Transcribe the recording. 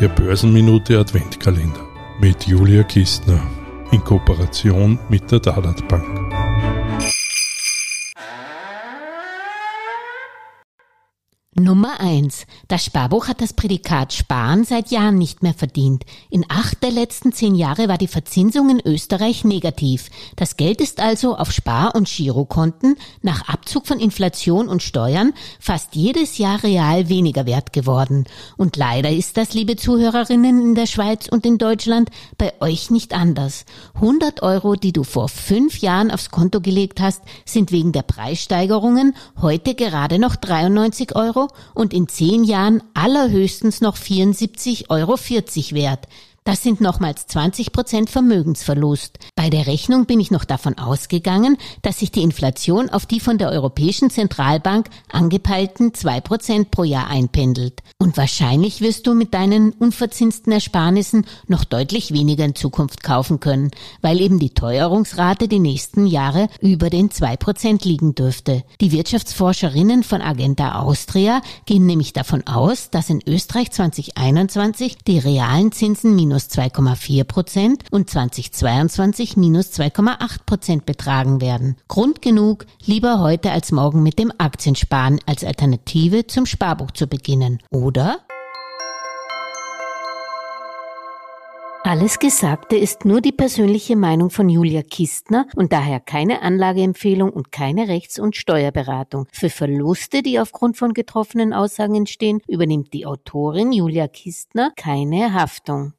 Der Börsenminute Adventkalender mit Julia Kistner in Kooperation mit der Dalat Bank. Nummer eins: Das Sparbuch hat das Prädikat Sparen seit Jahren nicht mehr verdient. In acht der letzten zehn Jahre war die Verzinsung in Österreich negativ. Das Geld ist also auf Spar- und Girokonten nach Abzug von Inflation und Steuern fast jedes Jahr real weniger wert geworden. Und leider ist das, liebe Zuhörerinnen in der Schweiz und in Deutschland, bei euch nicht anders. 100 Euro, die du vor fünf Jahren aufs Konto gelegt hast, sind wegen der Preissteigerungen heute gerade noch 93 Euro und in zehn Jahren allerhöchstens noch 74,40 Euro wert. Das sind nochmals 20 Prozent Vermögensverlust. Bei der Rechnung bin ich noch davon ausgegangen, dass sich die Inflation auf die von der Europäischen Zentralbank angepeilten zwei Prozent pro Jahr einpendelt. Und wahrscheinlich wirst du mit deinen unverzinsten Ersparnissen noch deutlich weniger in Zukunft kaufen können, weil eben die Teuerungsrate die nächsten Jahre über den zwei Prozent liegen dürfte. Die Wirtschaftsforscherinnen von Agenda Austria gehen nämlich davon aus, dass in Österreich 2021 die realen Zinsen minus minus 2,4 Prozent und 2022 minus 2,8 Prozent betragen werden. Grund genug, lieber heute als morgen mit dem Aktiensparen als Alternative zum Sparbuch zu beginnen, oder? Alles Gesagte ist nur die persönliche Meinung von Julia Kistner und daher keine Anlageempfehlung und keine Rechts- und Steuerberatung. Für Verluste, die aufgrund von getroffenen Aussagen entstehen, übernimmt die Autorin Julia Kistner keine Haftung.